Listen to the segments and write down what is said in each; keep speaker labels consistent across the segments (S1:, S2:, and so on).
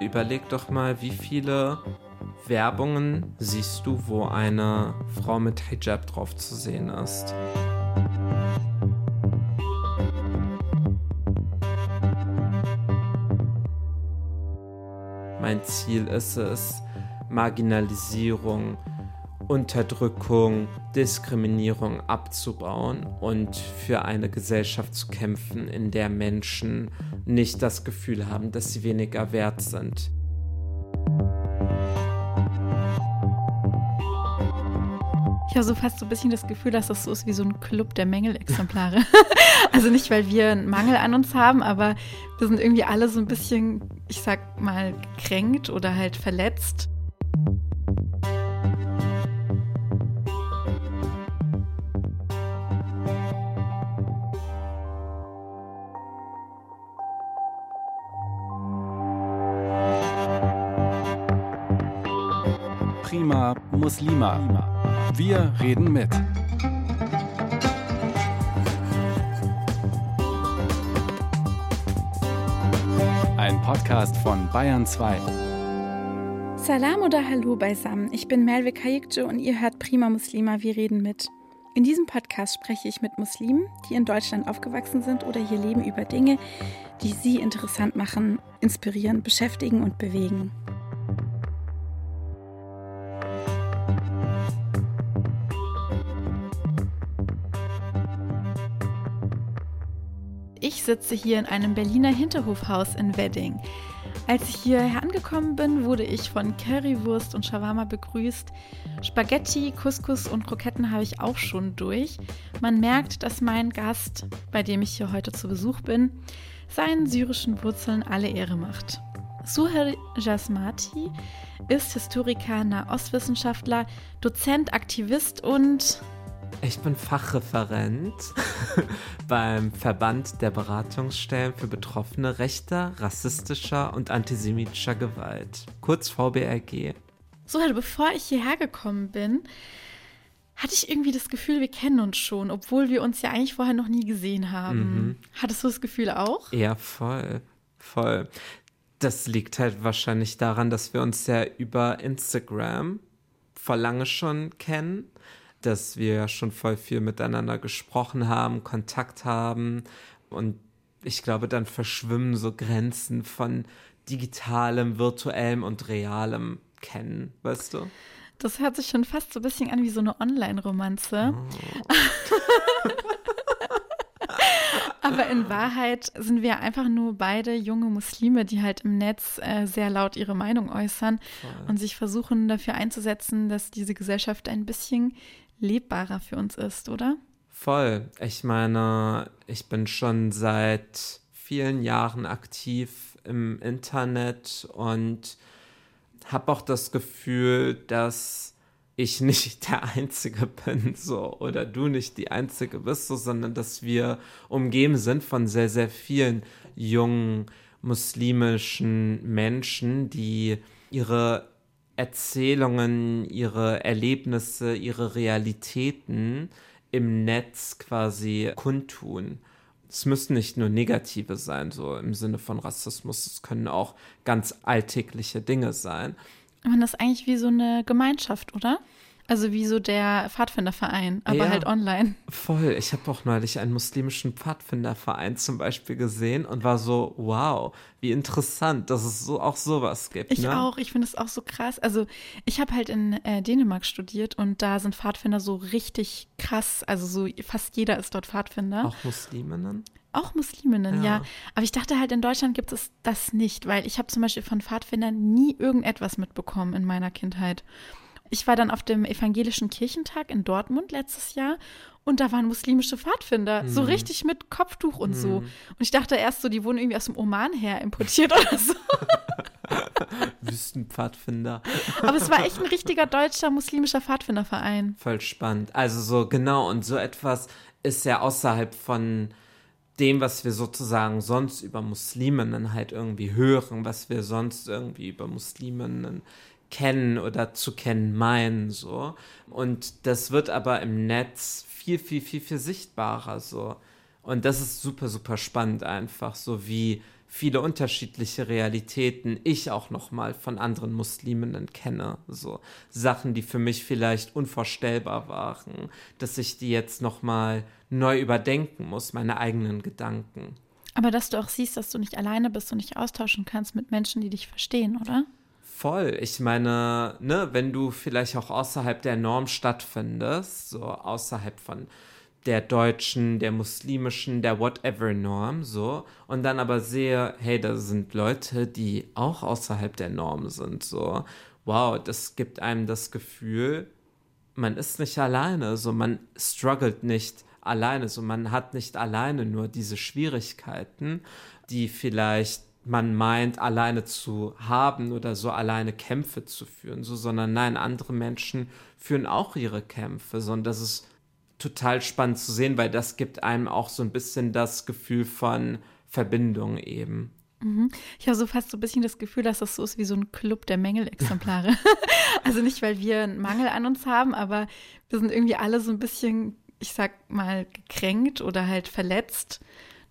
S1: Überleg doch mal, wie viele Werbungen siehst du, wo eine Frau mit Hijab drauf zu sehen ist. Mein Ziel ist es, Marginalisierung, Unterdrückung, Diskriminierung abzubauen und für eine Gesellschaft zu kämpfen, in der Menschen nicht das Gefühl haben, dass sie weniger wert sind.
S2: Ich habe so fast so ein bisschen das Gefühl, dass das so ist wie so ein Club der Mängelexemplare. also nicht, weil wir einen Mangel an uns haben, aber wir sind irgendwie alle so ein bisschen, ich sag mal, gekränkt oder halt verletzt.
S3: Muslima. Wir reden mit. Ein Podcast von Bayern 2.
S2: Salam oder Hallo beisammen. Ich bin Melve Kayikce und ihr hört Prima Muslima. Wir reden mit. In diesem Podcast spreche ich mit Muslimen, die in Deutschland aufgewachsen sind oder hier leben, über Dinge, die sie interessant machen, inspirieren, beschäftigen und bewegen. Sitze hier in einem Berliner Hinterhofhaus in Wedding. Als ich hierher angekommen bin, wurde ich von Currywurst und Shawarma begrüßt. Spaghetti, Couscous und Kroketten habe ich auch schon durch. Man merkt, dass mein Gast, bei dem ich hier heute zu Besuch bin, seinen syrischen Wurzeln alle Ehre macht. Suher Jasmati ist Historiker, Nahostwissenschaftler, Dozent, Aktivist und
S1: ich bin Fachreferent beim Verband der Beratungsstellen für Betroffene rechter, rassistischer und antisemitischer Gewalt, kurz VBRG.
S2: So, also bevor ich hierher gekommen bin, hatte ich irgendwie das Gefühl, wir kennen uns schon, obwohl wir uns ja eigentlich vorher noch nie gesehen haben. Mhm. Hattest du das Gefühl auch?
S1: Ja, voll. Voll. Das liegt halt wahrscheinlich daran, dass wir uns ja über Instagram vor lange schon kennen dass wir schon voll viel miteinander gesprochen haben, Kontakt haben und ich glaube, dann verschwimmen so Grenzen von digitalem, virtuellem und realem Kennen, weißt du?
S2: Das hört sich schon fast so ein bisschen an wie so eine Online-Romanze. Oh. Aber in Wahrheit sind wir einfach nur beide junge Muslime, die halt im Netz äh, sehr laut ihre Meinung äußern Voll. und sich versuchen dafür einzusetzen, dass diese Gesellschaft ein bisschen lebbarer für uns ist, oder?
S1: Voll. Ich meine, ich bin schon seit vielen Jahren aktiv im Internet und habe auch das Gefühl, dass ich nicht der Einzige bin, so, oder du nicht die Einzige bist, so, sondern dass wir umgeben sind von sehr, sehr vielen jungen muslimischen Menschen, die ihre Erzählungen, ihre Erlebnisse, ihre Realitäten im Netz quasi kundtun. Es müssen nicht nur negative sein, so im Sinne von Rassismus, es können auch ganz alltägliche Dinge sein.
S2: Man ist eigentlich wie so eine Gemeinschaft, oder? Also wie so der Pfadfinderverein, aber ja, halt online.
S1: Voll. Ich habe auch neulich einen muslimischen Pfadfinderverein zum Beispiel gesehen und war so, wow, wie interessant, dass es so auch sowas gibt.
S2: Ich
S1: ne?
S2: auch, ich finde es auch so krass. Also ich habe halt in äh, Dänemark studiert und da sind Pfadfinder so richtig krass. Also so fast jeder ist dort Pfadfinder.
S1: Auch Musliminnen?
S2: Auch Musliminnen, ja. ja. Aber ich dachte halt, in Deutschland gibt es das nicht, weil ich habe zum Beispiel von Pfadfindern nie irgendetwas mitbekommen in meiner Kindheit. Ich war dann auf dem Evangelischen Kirchentag in Dortmund letztes Jahr und da waren muslimische Pfadfinder, mhm. so richtig mit Kopftuch und mhm. so. Und ich dachte erst so, die wurden irgendwie aus dem Oman her importiert oder so.
S1: Wüstenpfadfinder.
S2: Aber es war echt ein richtiger deutscher muslimischer Pfadfinderverein.
S1: Voll spannend. Also so genau und so etwas ist ja außerhalb von dem, was wir sozusagen sonst über Musliminnen halt irgendwie hören, was wir sonst irgendwie über Musliminnen kennen oder zu kennen meinen, so. Und das wird aber im Netz viel, viel, viel, viel sichtbarer, so. Und das ist super, super spannend einfach, so wie viele unterschiedliche Realitäten ich auch noch mal von anderen Musliminnen kenne, so Sachen, die für mich vielleicht unvorstellbar waren, dass ich die jetzt noch mal neu überdenken muss, meine eigenen Gedanken.
S2: Aber dass du auch siehst, dass du nicht alleine bist und dich austauschen kannst mit Menschen, die dich verstehen, oder?
S1: Voll. Ich meine, ne, wenn du vielleicht auch außerhalb der Norm stattfindest, so außerhalb von der deutschen, der muslimischen, der whatever Norm, so, und dann aber sehe, hey, da sind Leute, die auch außerhalb der Norm sind, so, wow, das gibt einem das Gefühl, man ist nicht alleine, so, man struggelt nicht alleine, so, man hat nicht alleine nur diese Schwierigkeiten, die vielleicht man meint, alleine zu haben oder so alleine Kämpfe zu führen, so, sondern nein, andere Menschen führen auch ihre Kämpfe, sondern das ist total spannend zu sehen, weil das gibt einem auch so ein bisschen das Gefühl von Verbindung eben.
S2: Mhm. Ich habe so fast so ein bisschen das Gefühl, dass das so ist wie so ein Club der Mängelexemplare. also nicht, weil wir einen Mangel an uns haben, aber wir sind irgendwie alle so ein bisschen, ich sag mal, gekränkt oder halt verletzt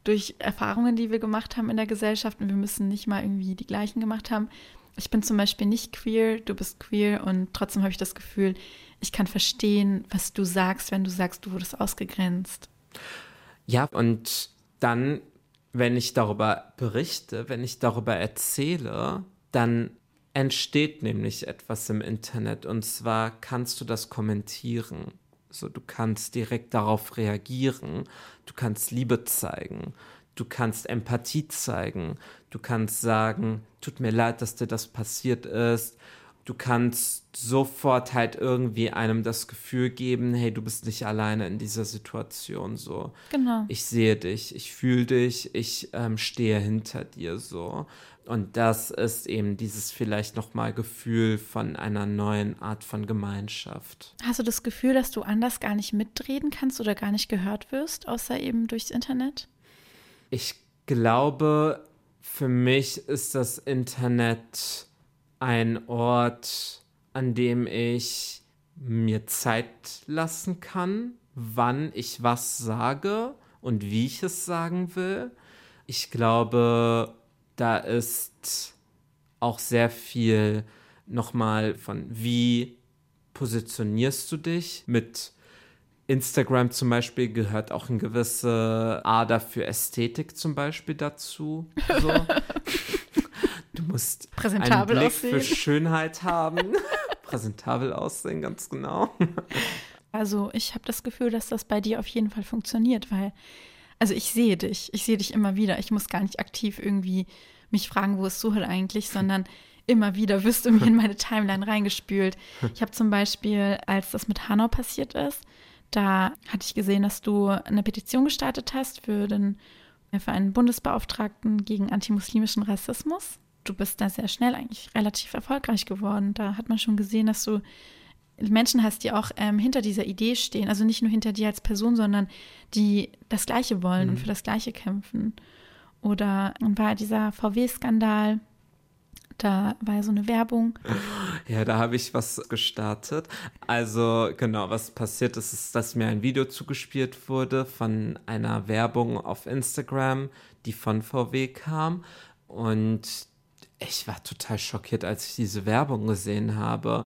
S2: durch Erfahrungen, die wir gemacht haben in der Gesellschaft und wir müssen nicht mal irgendwie die gleichen gemacht haben. Ich bin zum Beispiel nicht queer, du bist queer und trotzdem habe ich das Gefühl, ich kann verstehen, was du sagst, wenn du sagst, du wurdest ausgegrenzt.
S1: Ja, und dann, wenn ich darüber berichte, wenn ich darüber erzähle, dann entsteht nämlich etwas im Internet und zwar kannst du das kommentieren. So, du kannst direkt darauf reagieren, du kannst Liebe zeigen, du kannst Empathie zeigen, du kannst sagen, tut mir leid, dass dir das passiert ist, du kannst sofort halt irgendwie einem das Gefühl geben, hey, du bist nicht alleine in dieser Situation so.
S2: Genau.
S1: Ich sehe dich, ich fühle dich, ich ähm, stehe hinter dir so. Und das ist eben dieses vielleicht nochmal Gefühl von einer neuen Art von Gemeinschaft.
S2: Hast du das Gefühl, dass du anders gar nicht mitreden kannst oder gar nicht gehört wirst, außer eben durchs Internet?
S1: Ich glaube, für mich ist das Internet ein Ort, an dem ich mir Zeit lassen kann, wann ich was sage und wie ich es sagen will. Ich glaube, da ist auch sehr viel nochmal von wie positionierst du dich mit Instagram zum Beispiel gehört auch eine gewisse Ader für Ästhetik zum Beispiel dazu. So. Musst
S2: Präsentabel
S1: einen Blick
S2: aussehen.
S1: für Schönheit haben. Präsentabel aussehen, ganz genau.
S2: Also ich habe das Gefühl, dass das bei dir auf jeden Fall funktioniert, weil, also ich sehe dich, ich sehe dich immer wieder. Ich muss gar nicht aktiv irgendwie mich fragen, wo ist Suhel eigentlich, sondern immer wieder wirst du mir in meine Timeline reingespült. Ich habe zum Beispiel, als das mit Hanau passiert ist, da hatte ich gesehen, dass du eine Petition gestartet hast für den für einen Bundesbeauftragten gegen antimuslimischen Rassismus du bist da sehr schnell eigentlich relativ erfolgreich geworden. Da hat man schon gesehen, dass du Menschen hast, die auch ähm, hinter dieser Idee stehen. Also nicht nur hinter dir als Person, sondern die das Gleiche wollen mhm. und für das Gleiche kämpfen. Oder war dieser VW-Skandal, da war ja so eine Werbung.
S1: Ja, da habe ich was gestartet. Also genau, was passiert ist, ist, dass mir ein Video zugespielt wurde von einer Werbung auf Instagram, die von VW kam. Und ich war total schockiert, als ich diese Werbung gesehen habe.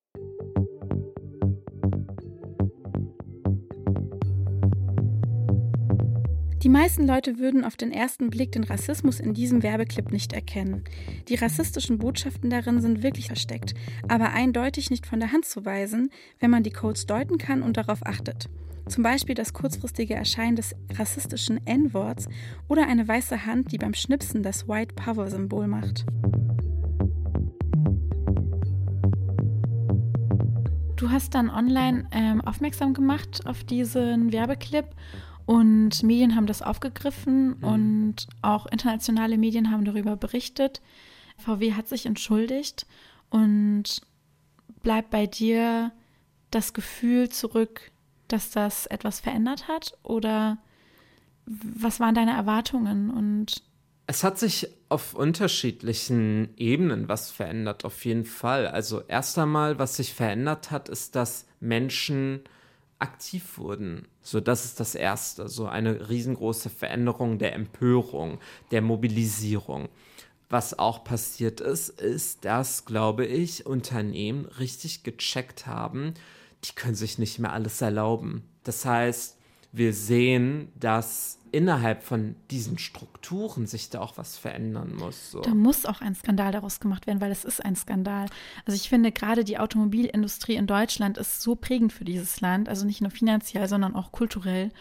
S2: Die meisten Leute würden auf den ersten Blick den Rassismus in diesem Werbeclip nicht erkennen. Die rassistischen Botschaften darin sind wirklich versteckt, aber eindeutig nicht von der Hand zu weisen, wenn man die Codes deuten kann und darauf achtet. Zum Beispiel das kurzfristige Erscheinen des rassistischen N-Worts oder eine weiße Hand, die beim Schnipsen das White Power-Symbol macht. Du hast dann online ähm, aufmerksam gemacht auf diesen Werbeclip und Medien haben das aufgegriffen mhm. und auch internationale Medien haben darüber berichtet. VW hat sich entschuldigt und bleibt bei dir das Gefühl zurück, dass das etwas verändert hat? Oder was waren deine Erwartungen und
S1: es hat sich auf unterschiedlichen Ebenen was verändert, auf jeden Fall. Also erst einmal, was sich verändert hat, ist, dass Menschen aktiv wurden. So, das ist das Erste. So eine riesengroße Veränderung der Empörung, der Mobilisierung. Was auch passiert ist, ist, dass, glaube ich, Unternehmen richtig gecheckt haben, die können sich nicht mehr alles erlauben. Das heißt, wir sehen, dass innerhalb von diesen Strukturen sich da auch was verändern muss. So.
S2: Da muss auch ein Skandal daraus gemacht werden, weil es ist ein Skandal. Also ich finde gerade die Automobilindustrie in Deutschland ist so prägend für dieses Land, also nicht nur finanziell, sondern auch kulturell.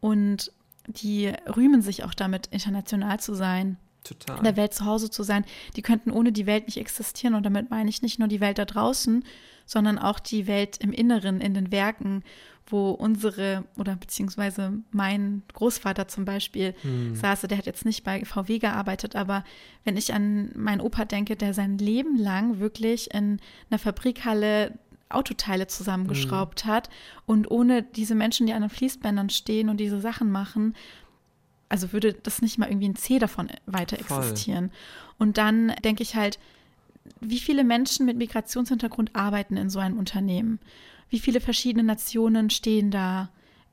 S2: Und die rühmen sich auch damit, international zu sein.
S1: Total.
S2: in der Welt zu Hause zu sein. Die könnten ohne die Welt nicht existieren. Und damit meine ich nicht nur die Welt da draußen, sondern auch die Welt im Inneren, in den Werken, wo unsere oder beziehungsweise mein Großvater zum Beispiel hm. saß, der hat jetzt nicht bei VW gearbeitet, aber wenn ich an meinen Opa denke, der sein Leben lang wirklich in einer Fabrikhalle Autoteile zusammengeschraubt hm. hat und ohne diese Menschen, die an den Fließbändern stehen und diese Sachen machen, also würde das nicht mal irgendwie ein C davon weiter existieren. Voll. Und dann denke ich halt, wie viele Menschen mit Migrationshintergrund arbeiten in so einem Unternehmen? Wie viele verschiedene Nationen stehen da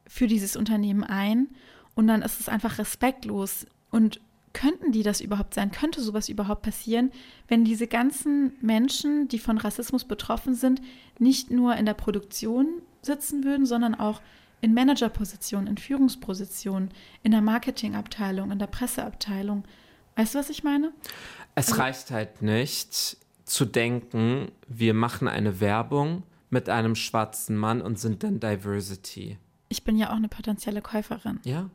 S2: für dieses Unternehmen ein? Und dann ist es einfach respektlos. Und könnten die das überhaupt sein? Könnte sowas überhaupt passieren, wenn diese ganzen Menschen, die von Rassismus betroffen sind, nicht nur in der Produktion sitzen würden, sondern auch in Managerpositionen, in Führungspositionen, in der Marketingabteilung, in der Presseabteilung. Weißt du, was ich meine?
S1: Es also, reicht halt nicht zu denken, wir machen eine Werbung mit einem schwarzen Mann und sind dann Diversity.
S2: Ich bin ja auch eine potenzielle Käuferin.
S1: Ja.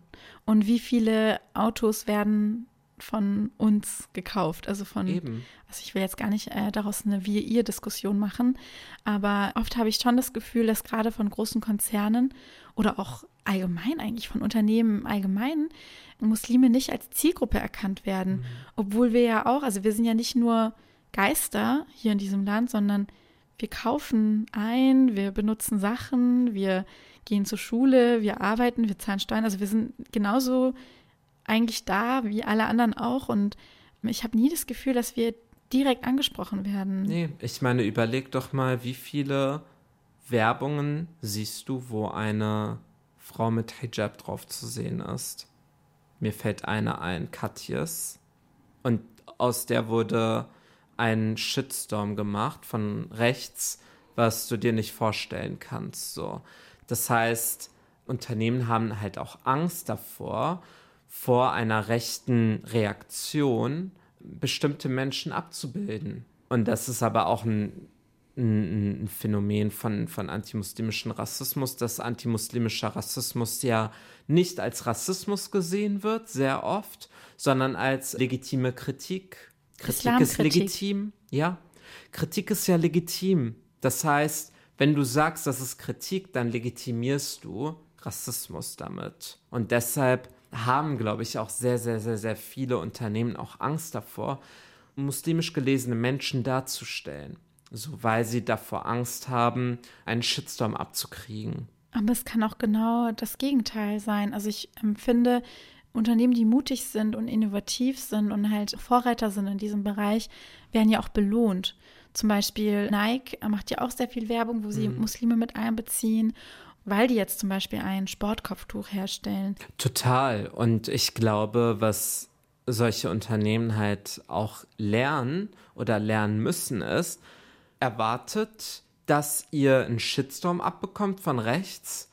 S2: Und wie viele Autos werden von uns gekauft. Also von,
S1: Eben.
S2: also ich will jetzt gar nicht äh, daraus eine Wir-Ihr-Diskussion machen, aber oft habe ich schon das Gefühl, dass gerade von großen Konzernen oder auch allgemein eigentlich von Unternehmen allgemein Muslime nicht als Zielgruppe erkannt werden, mhm. obwohl wir ja auch, also wir sind ja nicht nur Geister hier in diesem Land, sondern wir kaufen ein, wir benutzen Sachen, wir gehen zur Schule, wir arbeiten, wir zahlen Steuern. Also wir sind genauso eigentlich da, wie alle anderen auch. Und ich habe nie das Gefühl, dass wir direkt angesprochen werden.
S1: Nee, ich meine, überleg doch mal, wie viele Werbungen siehst du, wo eine Frau mit Hijab drauf zu sehen ist. Mir fällt eine ein, Katjes. Und aus der wurde ein Shitstorm gemacht von rechts, was du dir nicht vorstellen kannst. So. Das heißt, Unternehmen haben halt auch Angst davor, vor einer rechten Reaktion bestimmte Menschen abzubilden. Und das ist aber auch ein, ein, ein Phänomen von, von antimuslimischem Rassismus, dass antimuslimischer Rassismus ja nicht als Rassismus gesehen wird, sehr oft, sondern als legitime Kritik. Kritik ist legitim, ja. Kritik ist ja legitim. Das heißt, wenn du sagst, das ist Kritik, dann legitimierst du Rassismus damit. Und deshalb haben, glaube ich, auch sehr, sehr, sehr, sehr viele Unternehmen auch Angst davor, muslimisch gelesene Menschen darzustellen. So, weil sie davor Angst haben, einen Shitstorm abzukriegen.
S2: Aber es kann auch genau das Gegenteil sein. Also ich empfinde, Unternehmen, die mutig sind und innovativ sind und halt Vorreiter sind in diesem Bereich, werden ja auch belohnt. Zum Beispiel Nike macht ja auch sehr viel Werbung, wo sie mhm. Muslime mit einbeziehen weil die jetzt zum Beispiel ein Sportkopftuch herstellen.
S1: Total. Und ich glaube, was solche Unternehmen halt auch lernen oder lernen müssen, ist, erwartet, dass ihr einen Shitstorm abbekommt von rechts,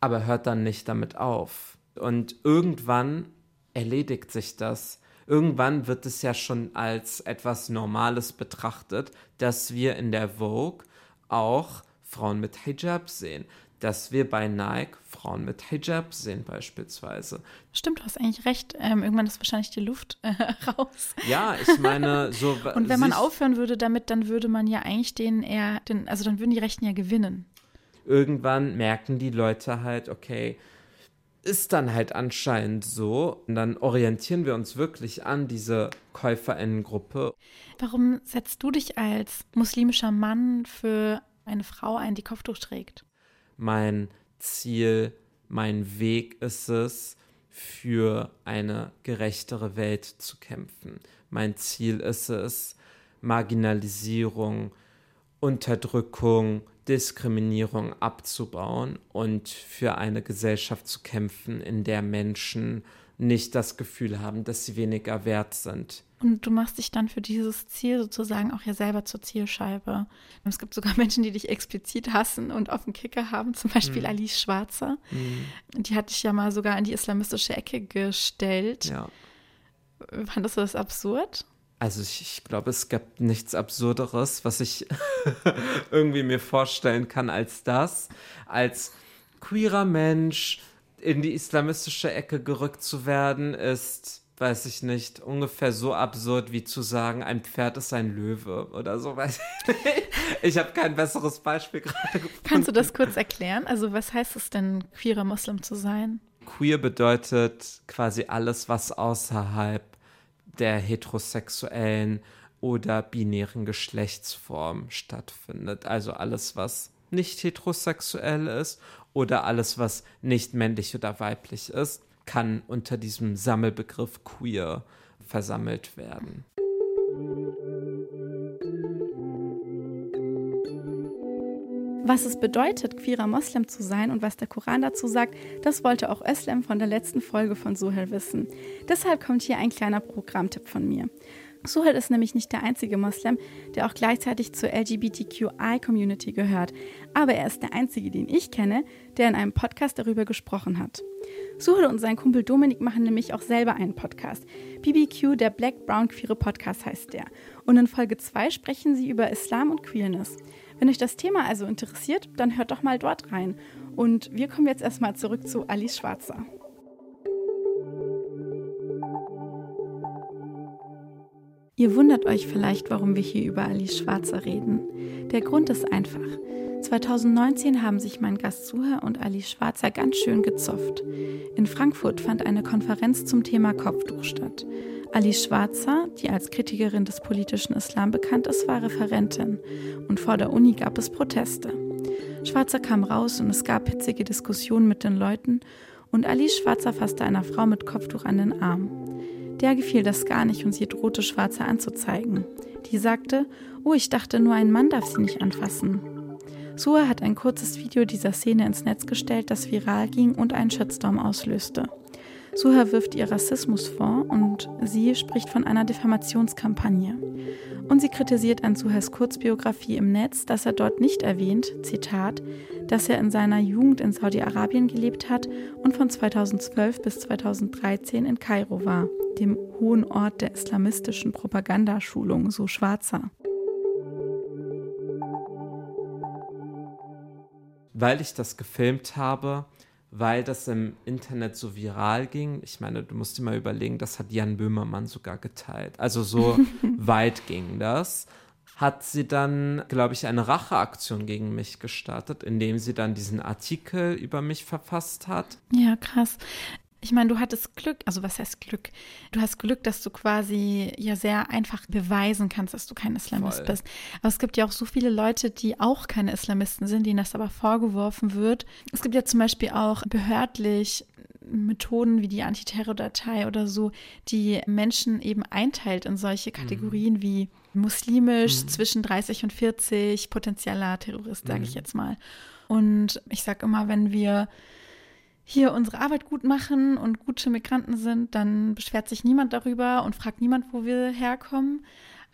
S1: aber hört dann nicht damit auf. Und irgendwann erledigt sich das. Irgendwann wird es ja schon als etwas Normales betrachtet, dass wir in der Vogue auch Frauen mit Hijab sehen dass wir bei Nike Frauen mit Hijab sehen beispielsweise.
S2: Stimmt, du hast eigentlich recht. Ähm, irgendwann ist wahrscheinlich die Luft äh, raus.
S1: Ja, ich meine, so.
S2: Und wenn man aufhören würde damit, dann würde man ja eigentlich den eher, den, also dann würden die Rechten ja gewinnen.
S1: Irgendwann merken die Leute halt, okay, ist dann halt anscheinend so. Und dann orientieren wir uns wirklich an diese KäuferInnen-Gruppe.
S2: Warum setzt du dich als muslimischer Mann für eine Frau ein, die Kopftuch trägt?
S1: Mein Ziel, mein Weg ist es, für eine gerechtere Welt zu kämpfen. Mein Ziel ist es, Marginalisierung, Unterdrückung, Diskriminierung abzubauen und für eine Gesellschaft zu kämpfen, in der Menschen nicht das Gefühl haben, dass sie weniger wert sind.
S2: Und du machst dich dann für dieses Ziel sozusagen auch ja selber zur Zielscheibe. Es gibt sogar Menschen, die dich explizit hassen und auf den Kicker haben, zum Beispiel mhm. Alice Schwarzer. Mhm. Die hat dich ja mal sogar in die islamistische Ecke gestellt. Ja. Fandest du das absurd?
S1: Also ich, ich glaube, es gibt nichts Absurderes, was ich irgendwie mir vorstellen kann als das, als queerer Mensch in die islamistische Ecke gerückt zu werden, ist, weiß ich nicht, ungefähr so absurd wie zu sagen, ein Pferd ist ein Löwe oder so. Weiß ich ich habe kein besseres Beispiel gerade gefunden.
S2: Kannst du das kurz erklären? Also was heißt es denn, queerer Muslim zu sein?
S1: Queer bedeutet quasi alles, was außerhalb der heterosexuellen oder binären Geschlechtsform stattfindet. Also alles, was nicht heterosexuell ist oder alles, was nicht männlich oder weiblich ist, kann unter diesem Sammelbegriff queer versammelt werden.
S2: Was es bedeutet, queerer Moslem zu sein und was der Koran dazu sagt, das wollte auch Özlem von der letzten Folge von Suhel wissen. Deshalb kommt hier ein kleiner Programmtipp von mir. Suhel ist nämlich nicht der einzige Moslem, der auch gleichzeitig zur LGBTQI-Community gehört, aber er ist der einzige, den ich kenne, der in einem Podcast darüber gesprochen hat. Suhel und sein Kumpel Dominik machen nämlich auch selber einen Podcast. BBQ, der Black Brown Queere Podcast heißt der. Und in Folge 2 sprechen sie über Islam und Queerness. Wenn euch das Thema also interessiert, dann hört doch mal dort rein. Und wir kommen jetzt erstmal zurück zu Alice Schwarzer. Ihr wundert euch vielleicht, warum wir hier über Alice Schwarzer reden. Der Grund ist einfach. 2019 haben sich mein Gast Suha und Alice Schwarzer ganz schön gezofft. In Frankfurt fand eine Konferenz zum Thema Kopftuch statt. Alice Schwarzer, die als Kritikerin des politischen Islam bekannt ist, war Referentin und vor der Uni gab es Proteste. Schwarzer kam raus und es gab hitzige Diskussionen mit den Leuten und Alice Schwarzer fasste einer Frau mit Kopftuch an den Arm. Der gefiel das gar nicht und sie drohte Schwarzer anzuzeigen. Die sagte, oh, ich dachte nur ein Mann darf sie nicht anfassen. Sua hat ein kurzes Video dieser Szene ins Netz gestellt, das viral ging und einen Shitstorm auslöste. Suha wirft ihr Rassismus vor und sie spricht von einer Diffamationskampagne. Und sie kritisiert an Suhas Kurzbiografie im Netz, dass er dort nicht erwähnt, Zitat, dass er in seiner Jugend in Saudi-Arabien gelebt hat und von 2012 bis 2013 in Kairo war, dem hohen Ort der islamistischen Propagandaschulung, so Schwarzer.
S1: Weil ich das gefilmt habe, weil das im Internet so viral ging. Ich meine, du musst dir mal überlegen, das hat Jan Böhmermann sogar geteilt. Also so weit ging das. Hat sie dann, glaube ich, eine Racheaktion gegen mich gestartet, indem sie dann diesen Artikel über mich verfasst hat.
S2: Ja, krass. Ich meine, du hattest Glück, also was heißt Glück? Du hast Glück, dass du quasi ja sehr einfach beweisen kannst, dass du kein Islamist Voll. bist. Aber es gibt ja auch so viele Leute, die auch keine Islamisten sind, denen das aber vorgeworfen wird. Es gibt ja zum Beispiel auch behördlich Methoden wie die Antiterror-Datei oder so, die Menschen eben einteilt in solche mhm. Kategorien mhm. wie muslimisch, mhm. zwischen 30 und 40, potenzieller Terrorist, sage mhm. ich jetzt mal. Und ich sage immer, wenn wir hier unsere Arbeit gut machen und gute Migranten sind, dann beschwert sich niemand darüber und fragt niemand, wo wir herkommen.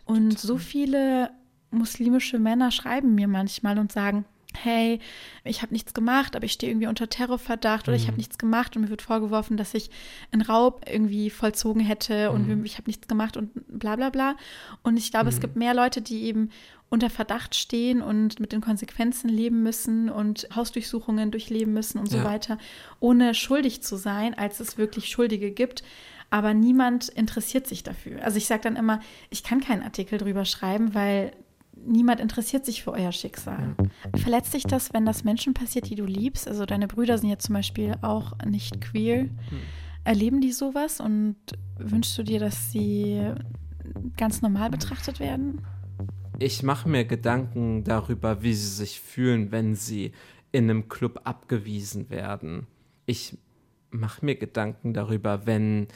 S2: Und so viele muslimische Männer schreiben mir manchmal und sagen, hey, ich habe nichts gemacht, aber ich stehe irgendwie unter Terrorverdacht oder mhm. ich habe nichts gemacht und mir wird vorgeworfen, dass ich einen Raub irgendwie vollzogen hätte und mhm. ich habe nichts gemacht und bla bla bla. Und ich glaube, mhm. es gibt mehr Leute, die eben unter Verdacht stehen und mit den Konsequenzen leben müssen und Hausdurchsuchungen durchleben müssen und ja. so weiter, ohne schuldig zu sein, als es wirklich Schuldige gibt. Aber niemand interessiert sich dafür. Also ich sage dann immer, ich kann keinen Artikel drüber schreiben, weil niemand interessiert sich für euer Schicksal. Verletzt dich das, wenn das Menschen passiert, die du liebst? Also deine Brüder sind ja zum Beispiel auch nicht queer. Erleben die sowas und wünschst du dir, dass sie ganz normal betrachtet werden?
S1: Ich mache mir Gedanken darüber, wie sie sich fühlen, wenn sie in einem Club abgewiesen werden. Ich mache mir Gedanken darüber, wenn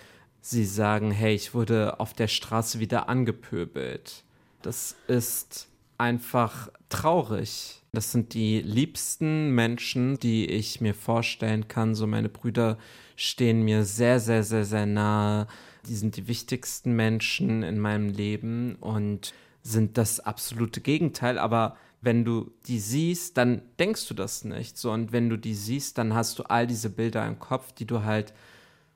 S1: sie sagen, hey, ich wurde auf der Straße wieder angepöbelt. Das ist einfach traurig. Das sind die liebsten Menschen, die ich mir vorstellen kann. So meine Brüder stehen mir sehr, sehr, sehr, sehr nahe. Die sind die wichtigsten Menschen in meinem Leben und sind das absolute Gegenteil. Aber wenn du die siehst, dann denkst du das nicht. So, und wenn du die siehst, dann hast du all diese Bilder im Kopf, die du halt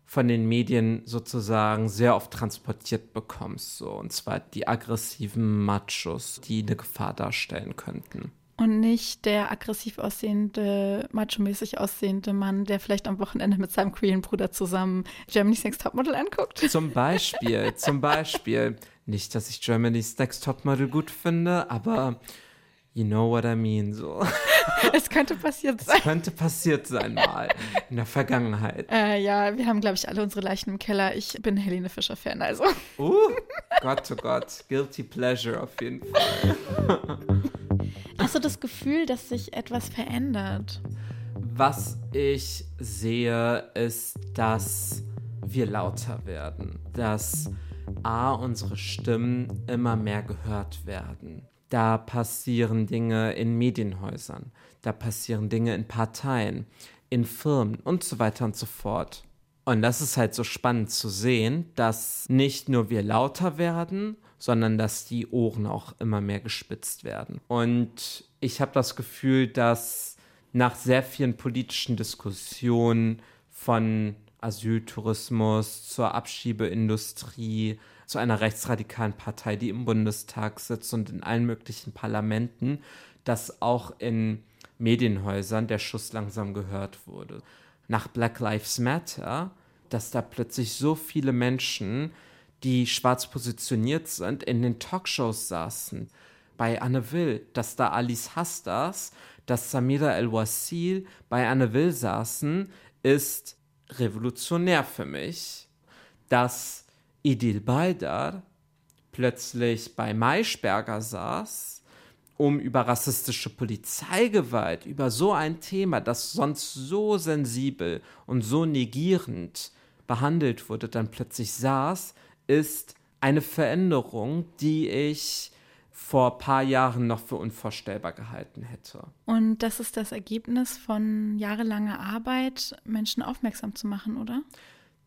S1: von den Medien sozusagen sehr oft transportiert bekommst. So, und zwar die aggressiven Machos, die eine Gefahr darstellen könnten.
S2: Und nicht der aggressiv aussehende, macho-mäßig aussehende Mann, der vielleicht am Wochenende mit seinem queeren Bruder zusammen Germany's Next Topmodel anguckt.
S1: Zum Beispiel, zum Beispiel. Nicht, dass ich Germany's Next Topmodel gut finde, aber you know what I mean, so.
S2: Es könnte passiert sein.
S1: Es könnte passiert sein mal in der Vergangenheit.
S2: Äh, ja, wir haben, glaube ich, alle unsere Leichen im Keller. Ich bin Helene Fischer-Fan, also.
S1: Uh, Gott, oh Gott. Guilty Pleasure auf jeden Fall.
S2: Hast du das Gefühl, dass sich etwas verändert?
S1: Was ich sehe, ist, dass wir lauter werden. Dass A, unsere Stimmen immer mehr gehört werden. Da passieren Dinge in Medienhäusern, da passieren Dinge in Parteien, in Firmen und so weiter und so fort. Und das ist halt so spannend zu sehen, dass nicht nur wir lauter werden, sondern dass die Ohren auch immer mehr gespitzt werden. Und ich habe das Gefühl, dass nach sehr vielen politischen Diskussionen von Asyltourismus zur Abschiebeindustrie, zu einer rechtsradikalen Partei, die im Bundestag sitzt und in allen möglichen Parlamenten, dass auch in Medienhäusern der Schuss langsam gehört wurde. Nach Black Lives Matter, dass da plötzlich so viele Menschen, die schwarz positioniert sind, in den Talkshows saßen. Bei Anne Will, dass da Alice Hastas, dass Samira El-Wasil bei Anne Will saßen, ist revolutionär für mich. Dass Idil Baldar plötzlich bei Maischberger saß, um über rassistische Polizeigewalt, über so ein Thema, das sonst so sensibel und so negierend behandelt wurde, dann plötzlich saß, ist eine Veränderung, die ich vor ein paar Jahren noch für unvorstellbar gehalten hätte.
S2: Und das ist das Ergebnis von jahrelanger Arbeit, Menschen aufmerksam zu machen, oder?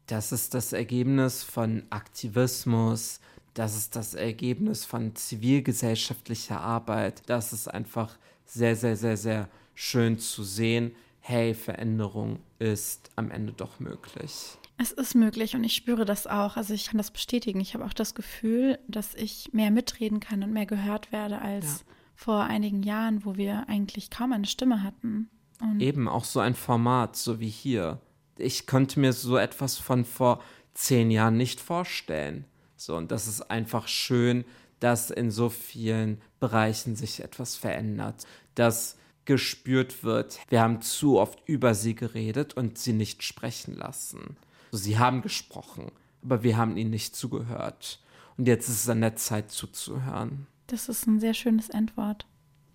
S1: Das ist das Ergebnis von Aktivismus, das ist das Ergebnis von zivilgesellschaftlicher Arbeit. Das ist einfach sehr, sehr, sehr, sehr schön zu sehen. Hey, Veränderung ist am Ende doch möglich.
S2: Es ist möglich und ich spüre das auch. Also ich kann das bestätigen. Ich habe auch das Gefühl, dass ich mehr mitreden kann und mehr gehört werde als ja. vor einigen Jahren, wo wir eigentlich kaum eine Stimme hatten.
S1: Und Eben auch so ein Format, so wie hier ich könnte mir so etwas von vor zehn Jahren nicht vorstellen. So, und das ist einfach schön, dass in so vielen Bereichen sich etwas verändert, dass gespürt wird, wir haben zu oft über sie geredet und sie nicht sprechen lassen. Sie haben gesprochen, aber wir haben ihnen nicht zugehört. Und jetzt ist es an der Zeit zuzuhören.
S2: Das ist ein sehr schönes Endwort.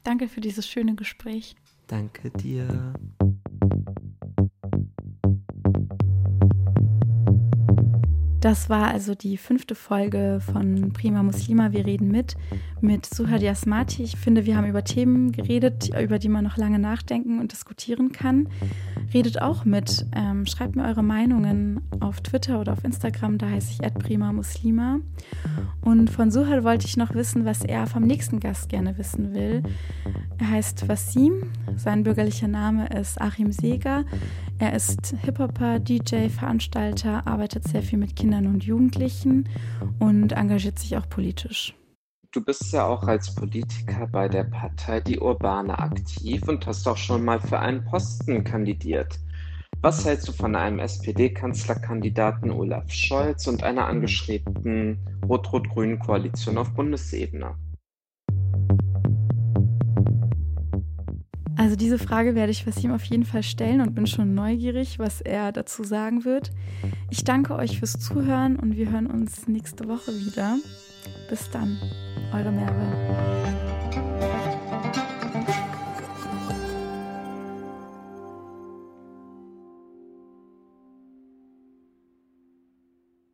S2: Danke für dieses schöne Gespräch.
S1: Danke dir.
S2: Das war also die fünfte Folge von Prima Muslima. Wir reden mit, mit Suhad Yasmati. Ich finde, wir haben über Themen geredet, über die man noch lange nachdenken und diskutieren kann. Redet auch mit. Ähm, schreibt mir eure Meinungen auf Twitter oder auf Instagram. Da heiße ich Prima Muslima. Und von Suhad wollte ich noch wissen, was er vom nächsten Gast gerne wissen will. Er heißt Wasim. Sein bürgerlicher Name ist Achim Seeger. Er ist Hip-Hopper, DJ, Veranstalter, arbeitet sehr viel mit Kindern und Jugendlichen und engagiert sich auch politisch.
S1: Du bist ja auch als Politiker bei der Partei Die Urbane aktiv und hast auch schon mal für einen Posten kandidiert. Was hältst du von einem SPD-Kanzlerkandidaten Olaf Scholz und einer angestrebten rot-rot-grünen Koalition auf Bundesebene?
S2: Also diese Frage werde ich Wasim auf jeden Fall stellen und bin schon neugierig, was er dazu sagen wird. Ich danke euch fürs Zuhören und wir hören uns nächste Woche wieder. Bis dann, eure Merve.